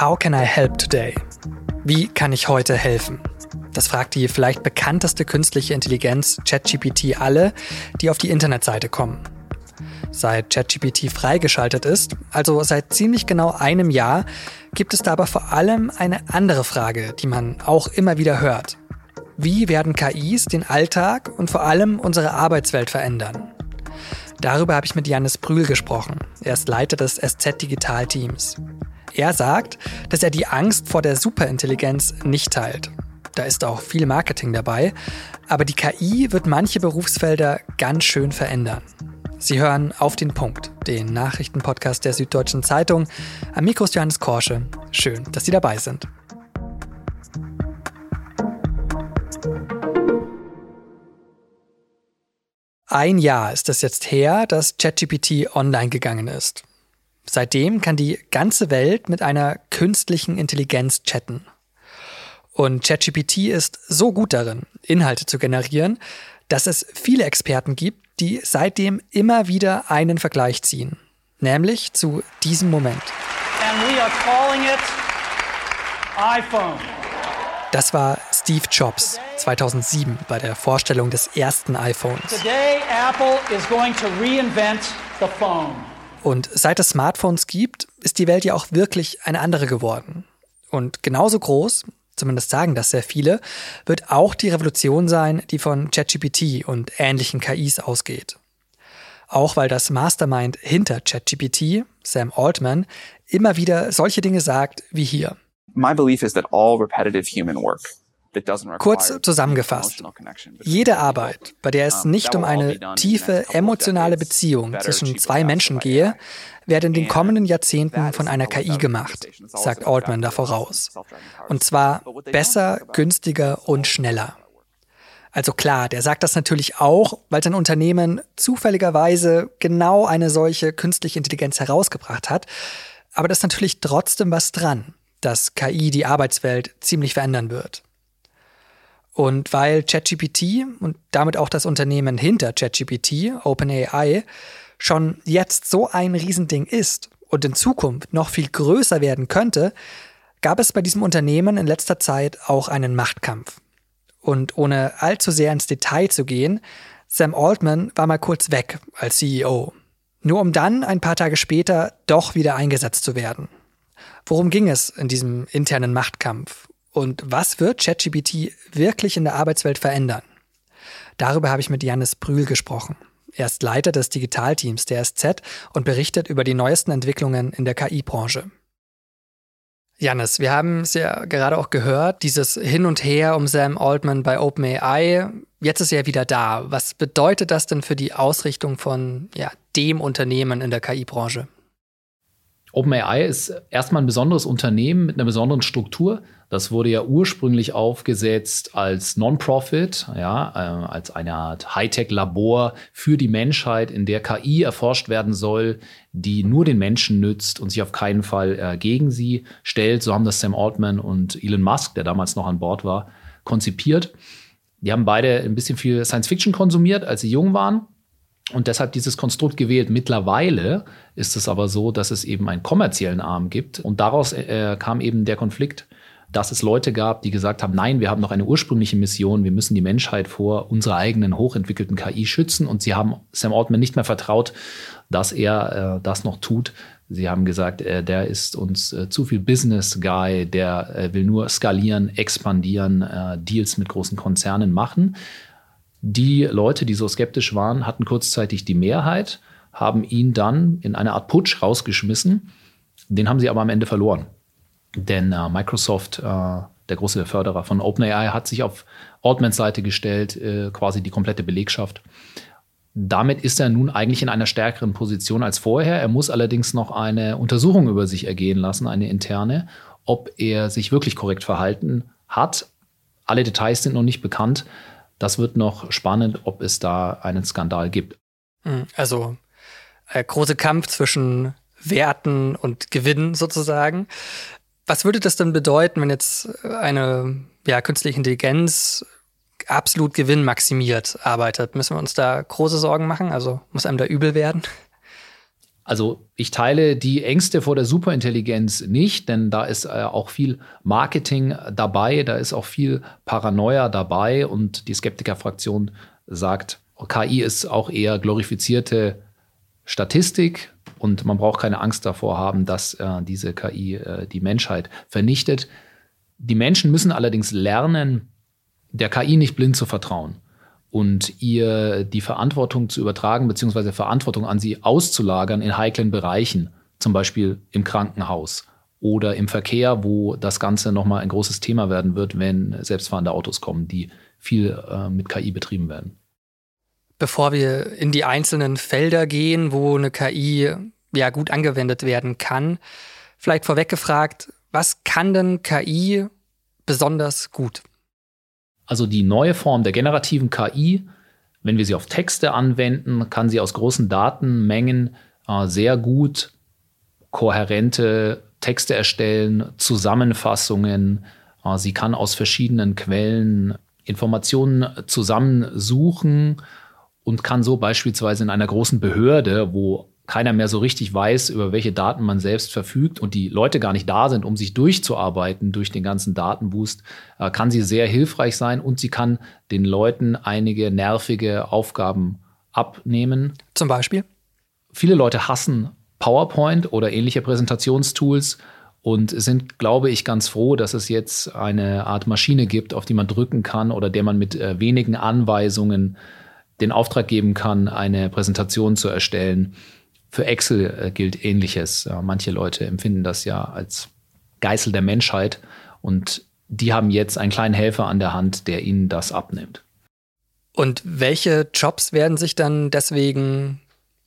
How can I help today? Wie kann ich heute helfen? Das fragt die vielleicht bekannteste künstliche Intelligenz ChatGPT alle, die auf die Internetseite kommen. Seit ChatGPT freigeschaltet ist, also seit ziemlich genau einem Jahr, gibt es da aber vor allem eine andere Frage, die man auch immer wieder hört. Wie werden KIs den Alltag und vor allem unsere Arbeitswelt verändern? Darüber habe ich mit Janis Brühl gesprochen. Er ist Leiter des SZ Digital Teams. Er sagt, dass er die Angst vor der Superintelligenz nicht teilt. Da ist auch viel Marketing dabei, aber die KI wird manche Berufsfelder ganz schön verändern. Sie hören auf den Punkt, den Nachrichtenpodcast der Süddeutschen Zeitung. Am Mikro ist Johannes Korsche. Schön, dass Sie dabei sind. Ein Jahr ist es jetzt her, dass ChatGPT online gegangen ist. Seitdem kann die ganze Welt mit einer künstlichen Intelligenz chatten. Und ChatGPT ist so gut darin, Inhalte zu generieren, dass es viele Experten gibt, die seitdem immer wieder einen Vergleich ziehen. Nämlich zu diesem Moment. Das war Steve Jobs 2007 bei der Vorstellung des ersten iPhones. Today Apple is going to reinvent the phone. Und seit es Smartphones gibt, ist die Welt ja auch wirklich eine andere geworden. Und genauso groß, zumindest sagen das sehr viele, wird auch die Revolution sein, die von ChatGPT und ähnlichen KIs ausgeht. Auch weil das Mastermind hinter ChatGPT, Sam Altman, immer wieder solche Dinge sagt wie hier. My belief is that all repetitive human work Kurz zusammengefasst, jede Arbeit, bei der es nicht um eine tiefe emotionale Beziehung zwischen zwei Menschen gehe, werde in den kommenden Jahrzehnten von einer KI gemacht, sagt Altman da voraus. Und zwar besser, günstiger und schneller. Also klar, der sagt das natürlich auch, weil sein Unternehmen zufälligerweise genau eine solche künstliche Intelligenz herausgebracht hat. Aber da ist natürlich trotzdem was dran, dass KI die Arbeitswelt ziemlich verändern wird. Und weil ChatGPT und damit auch das Unternehmen hinter ChatGPT, OpenAI, schon jetzt so ein Riesending ist und in Zukunft noch viel größer werden könnte, gab es bei diesem Unternehmen in letzter Zeit auch einen Machtkampf. Und ohne allzu sehr ins Detail zu gehen, Sam Altman war mal kurz weg als CEO. Nur um dann ein paar Tage später doch wieder eingesetzt zu werden. Worum ging es in diesem internen Machtkampf? Und was wird ChatGPT wirklich in der Arbeitswelt verändern? Darüber habe ich mit Janis Brühl gesprochen. Er ist Leiter des Digitalteams der SZ und berichtet über die neuesten Entwicklungen in der KI-Branche. Janis, wir haben es ja gerade auch gehört, dieses Hin und Her um Sam Altman bei OpenAI. Jetzt ist er wieder da. Was bedeutet das denn für die Ausrichtung von ja, dem Unternehmen in der KI-Branche? OpenAI ist erstmal ein besonderes Unternehmen mit einer besonderen Struktur. Das wurde ja ursprünglich aufgesetzt als Non-Profit, ja, äh, als eine Art Hightech-Labor für die Menschheit, in der KI erforscht werden soll, die nur den Menschen nützt und sich auf keinen Fall äh, gegen sie stellt. So haben das Sam Altman und Elon Musk, der damals noch an Bord war, konzipiert. Die haben beide ein bisschen viel Science Fiction konsumiert, als sie jung waren und deshalb dieses Konstrukt gewählt. Mittlerweile ist es aber so, dass es eben einen kommerziellen Arm gibt. Und daraus äh, kam eben der Konflikt, dass es Leute gab, die gesagt haben, nein, wir haben noch eine ursprüngliche Mission, wir müssen die Menschheit vor unserer eigenen hochentwickelten KI schützen. Und sie haben Sam Altman nicht mehr vertraut, dass er äh, das noch tut. Sie haben gesagt, äh, der ist uns äh, zu viel Business Guy, der äh, will nur skalieren, expandieren, äh, Deals mit großen Konzernen machen. Die Leute, die so skeptisch waren, hatten kurzzeitig die Mehrheit, haben ihn dann in eine Art Putsch rausgeschmissen. Den haben sie aber am Ende verloren. Denn äh, Microsoft, äh, der große Förderer von OpenAI, hat sich auf Altmans Seite gestellt, äh, quasi die komplette Belegschaft. Damit ist er nun eigentlich in einer stärkeren Position als vorher. Er muss allerdings noch eine Untersuchung über sich ergehen lassen, eine interne, ob er sich wirklich korrekt verhalten hat. Alle Details sind noch nicht bekannt. Das wird noch spannend, ob es da einen Skandal gibt. Hm, also äh, große Kampf zwischen Werten und Gewinnen sozusagen. Was würde das denn bedeuten, wenn jetzt eine ja, künstliche Intelligenz absolut gewinnmaximiert arbeitet? Müssen wir uns da große Sorgen machen? Also muss einem da übel werden? Also ich teile die Ängste vor der Superintelligenz nicht, denn da ist äh, auch viel Marketing dabei, da ist auch viel Paranoia dabei und die Skeptikerfraktion sagt, KI ist auch eher glorifizierte Statistik und man braucht keine Angst davor haben, dass äh, diese KI äh, die Menschheit vernichtet. Die Menschen müssen allerdings lernen, der KI nicht blind zu vertrauen und ihr die Verantwortung zu übertragen, beziehungsweise Verantwortung an sie auszulagern in heiklen Bereichen, zum Beispiel im Krankenhaus oder im Verkehr, wo das Ganze nochmal ein großes Thema werden wird, wenn selbstfahrende Autos kommen, die viel äh, mit KI betrieben werden. Bevor wir in die einzelnen Felder gehen, wo eine KI ja gut angewendet werden kann, vielleicht vorweg gefragt, was kann denn KI besonders gut? Also die neue Form der generativen KI, wenn wir sie auf Texte anwenden, kann sie aus großen Datenmengen äh, sehr gut kohärente Texte erstellen, Zusammenfassungen. Äh, sie kann aus verschiedenen Quellen Informationen zusammensuchen und kann so beispielsweise in einer großen Behörde, wo keiner mehr so richtig weiß, über welche Daten man selbst verfügt und die Leute gar nicht da sind, um sich durchzuarbeiten durch den ganzen Datenboost, äh, kann sie sehr hilfreich sein und sie kann den Leuten einige nervige Aufgaben abnehmen. Zum Beispiel? Viele Leute hassen PowerPoint oder ähnliche Präsentationstools und sind, glaube ich, ganz froh, dass es jetzt eine Art Maschine gibt, auf die man drücken kann oder der man mit äh, wenigen Anweisungen den Auftrag geben kann, eine Präsentation zu erstellen. Für Excel äh, gilt ähnliches. manche Leute empfinden das ja als Geißel der Menschheit und die haben jetzt einen kleinen Helfer an der Hand, der ihnen das abnimmt. Und welche Jobs werden sich dann deswegen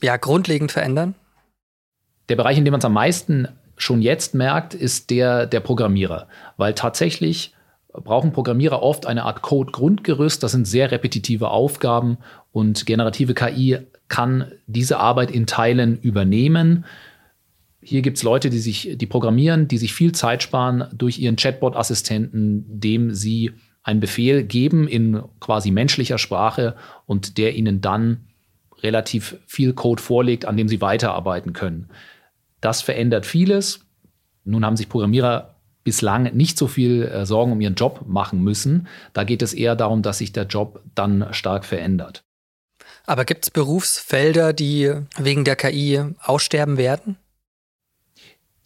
ja grundlegend verändern? Der Bereich, in dem man es am meisten schon jetzt merkt, ist der der Programmierer, weil tatsächlich brauchen Programmierer oft eine Art Code-Grundgerüst. Das sind sehr repetitive Aufgaben und generative KI kann diese Arbeit in Teilen übernehmen. Hier gibt es Leute, die sich, die programmieren, die sich viel Zeit sparen durch ihren Chatbot-Assistenten, dem sie einen Befehl geben in quasi menschlicher Sprache und der ihnen dann relativ viel Code vorlegt, an dem sie weiterarbeiten können. Das verändert vieles. Nun haben sich Programmierer bislang nicht so viel äh, Sorgen um ihren Job machen müssen. Da geht es eher darum, dass sich der Job dann stark verändert. Aber gibt es Berufsfelder, die wegen der KI aussterben werden?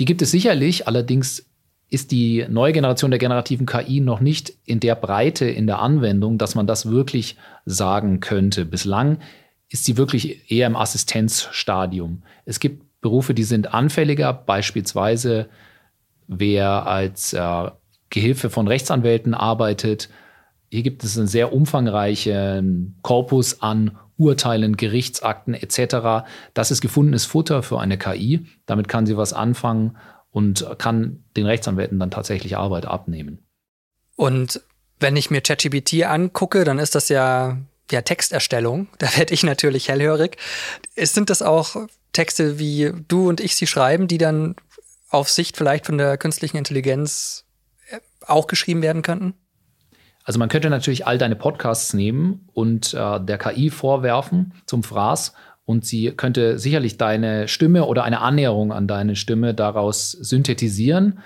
Die gibt es sicherlich, allerdings ist die neue Generation der generativen KI noch nicht in der Breite in der Anwendung, dass man das wirklich sagen könnte. Bislang ist sie wirklich eher im Assistenzstadium. Es gibt Berufe, die sind anfälliger, beispielsweise wer als äh, Gehilfe von Rechtsanwälten arbeitet. Hier gibt es einen sehr umfangreichen Korpus an Urteilen, Gerichtsakten etc. Das ist gefundenes Futter für eine KI. Damit kann sie was anfangen und kann den Rechtsanwälten dann tatsächlich Arbeit abnehmen. Und wenn ich mir ChatGPT angucke, dann ist das ja, ja Texterstellung. Da werde ich natürlich hellhörig. Sind das auch Texte, wie du und ich sie schreiben, die dann auf Sicht vielleicht von der künstlichen Intelligenz äh, auch geschrieben werden könnten? Also man könnte natürlich all deine Podcasts nehmen und äh, der KI vorwerfen zum Fraß und sie könnte sicherlich deine Stimme oder eine Annäherung an deine Stimme daraus synthetisieren.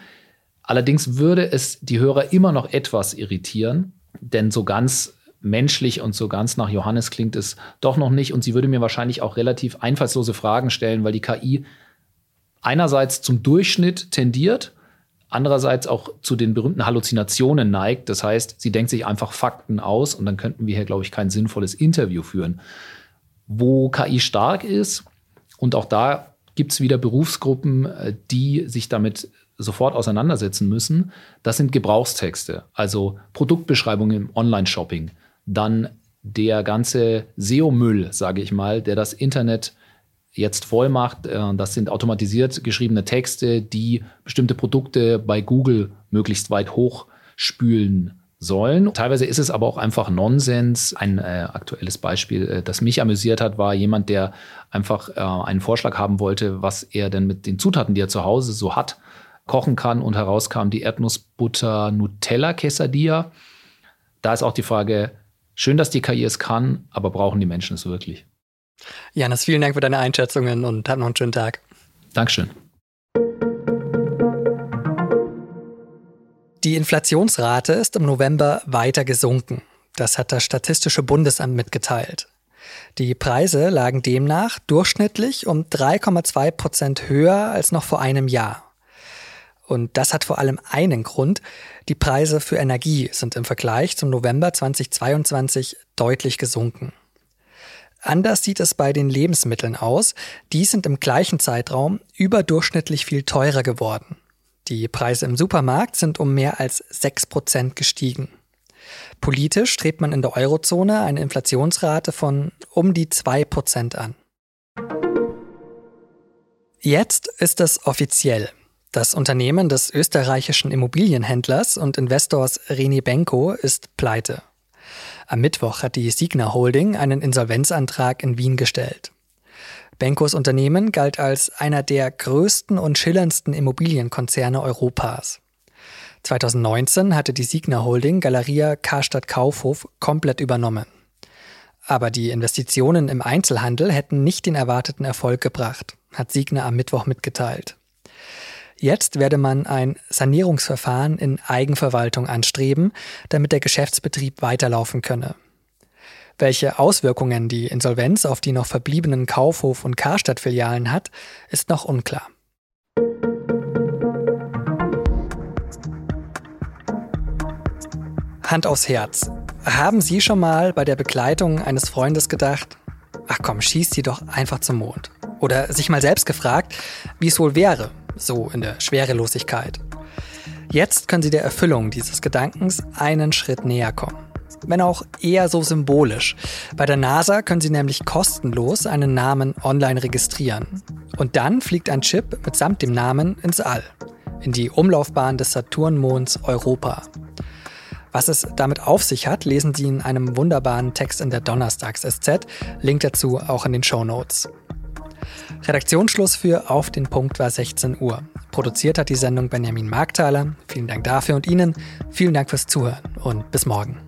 Allerdings würde es die Hörer immer noch etwas irritieren, denn so ganz menschlich und so ganz nach Johannes klingt es doch noch nicht. Und sie würde mir wahrscheinlich auch relativ einfallslose Fragen stellen, weil die KI einerseits zum Durchschnitt tendiert andererseits auch zu den berühmten Halluzinationen neigt. Das heißt, sie denkt sich einfach Fakten aus und dann könnten wir hier, glaube ich, kein sinnvolles Interview führen. Wo KI stark ist, und auch da gibt es wieder Berufsgruppen, äh, die sich damit sofort auseinandersetzen müssen, das sind Gebrauchstexte, also Produktbeschreibungen im Online-Shopping, dann der ganze SEO-Müll, sage ich mal, der das Internet jetzt voll macht. Äh, das sind automatisiert geschriebene Texte, die bestimmte Produkte bei Google möglichst weit hochspülen sollen. Teilweise ist es aber auch einfach Nonsens. Ein äh, aktuelles Beispiel, äh, das mich amüsiert hat, war jemand, der einfach äh, einen Vorschlag haben wollte, was er denn mit den Zutaten, die er zu Hause so hat, kochen kann. Und herauskam die Erdnussbutter Nutella Quesadilla. Da ist auch die Frage, schön, dass die KI es kann, aber brauchen die Menschen es wirklich? Janis, vielen Dank für deine Einschätzungen und hab noch einen schönen Tag. Dankeschön. Die Inflationsrate ist im November weiter gesunken. Das hat das Statistische Bundesamt mitgeteilt. Die Preise lagen demnach durchschnittlich um 3,2 Prozent höher als noch vor einem Jahr. Und das hat vor allem einen Grund. Die Preise für Energie sind im Vergleich zum November 2022 deutlich gesunken. Anders sieht es bei den Lebensmitteln aus. Die sind im gleichen Zeitraum überdurchschnittlich viel teurer geworden. Die Preise im Supermarkt sind um mehr als 6 Prozent gestiegen. Politisch strebt man in der Eurozone eine Inflationsrate von um die 2 Prozent an. Jetzt ist es offiziell. Das Unternehmen des österreichischen Immobilienhändlers und Investors Reni Benko ist pleite. Am Mittwoch hat die Signa Holding einen Insolvenzantrag in Wien gestellt. Benkos Unternehmen galt als einer der größten und schillerndsten Immobilienkonzerne Europas. 2019 hatte die Signa Holding Galeria Karstadt Kaufhof komplett übernommen. Aber die Investitionen im Einzelhandel hätten nicht den erwarteten Erfolg gebracht, hat Signa am Mittwoch mitgeteilt. Jetzt werde man ein Sanierungsverfahren in Eigenverwaltung anstreben, damit der Geschäftsbetrieb weiterlaufen könne. Welche Auswirkungen die Insolvenz auf die noch verbliebenen Kaufhof- und Karstadt-Filialen hat, ist noch unklar. Hand aufs Herz. Haben Sie schon mal bei der Begleitung eines Freundes gedacht, ach komm, schieß sie doch einfach zum Mond? Oder sich mal selbst gefragt, wie es wohl wäre, so in der Schwerelosigkeit. Jetzt können Sie der Erfüllung dieses Gedankens einen Schritt näher kommen. Wenn auch eher so symbolisch. Bei der NASA können Sie nämlich kostenlos einen Namen online registrieren. Und dann fliegt ein Chip mitsamt dem Namen ins All, in die Umlaufbahn des Saturnmonds Europa. Was es damit auf sich hat, lesen Sie in einem wunderbaren Text in der Donnerstags-SZ. Link dazu auch in den Show Notes. Redaktionsschluss für Auf den Punkt war 16 Uhr. Produziert hat die Sendung Benjamin Markthaler. Vielen Dank dafür und Ihnen. Vielen Dank fürs Zuhören und bis morgen.